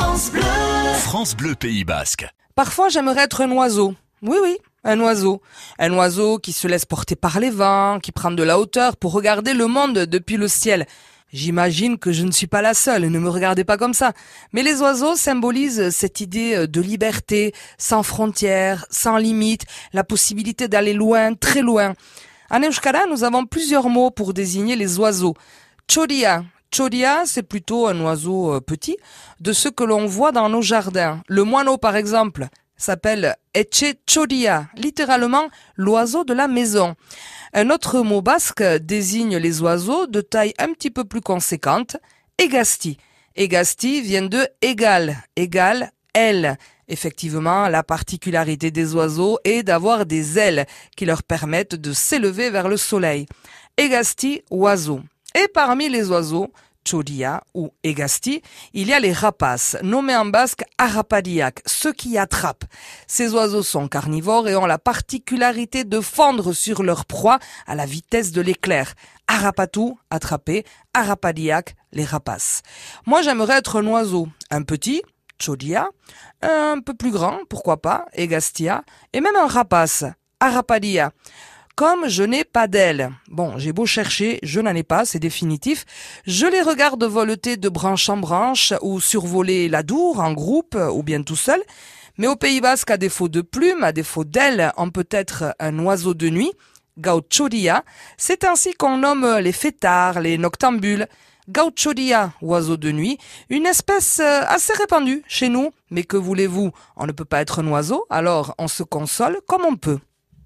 France Bleu. France Bleu Pays Basque. Parfois, j'aimerais être un oiseau. Oui, oui, un oiseau. Un oiseau qui se laisse porter par les vents, qui prend de la hauteur pour regarder le monde depuis le ciel. J'imagine que je ne suis pas la seule, ne me regardez pas comme ça. Mais les oiseaux symbolisent cette idée de liberté, sans frontières, sans limites, la possibilité d'aller loin, très loin. En Euskara, nous avons plusieurs mots pour désigner les oiseaux. Chodia. Chodia, c'est plutôt un oiseau euh, petit, de ceux que l'on voit dans nos jardins. Le moineau, par exemple, s'appelle Eche Chodia, littéralement l'oiseau de la maison. Un autre mot basque désigne les oiseaux de taille un petit peu plus conséquente, Egasti. Egasti vient de égal, égal, aile. Effectivement, la particularité des oiseaux est d'avoir des ailes qui leur permettent de s'élever vers le soleil. Egasti, oiseau. Et parmi les oiseaux, Chodia ou Egasti, il y a les rapaces, nommés en basque arapadiac, ceux qui attrapent. Ces oiseaux sont carnivores et ont la particularité de fondre sur leur proie à la vitesse de l'éclair. Arapatou, attrapé, arapadiac, les rapaces. Moi, j'aimerais être un oiseau, un petit, Chodia, un peu plus grand, pourquoi pas, Egastia, et même un rapace, Arapadia comme je n'ai pas d'ailes. Bon, j'ai beau chercher, je n'en ai pas, c'est définitif. Je les regarde voleter de branche en branche ou survoler la dour en groupe ou bien tout seul. Mais au Pays Basque, à défaut de plumes, à défaut d'ailes, on peut être un oiseau de nuit, gauchodia. C'est ainsi qu'on nomme les fêtards, les noctambules. Gauchodia, oiseau de nuit, une espèce euh, assez répandue chez nous. Mais que voulez-vous? On ne peut pas être un oiseau, alors on se console comme on peut.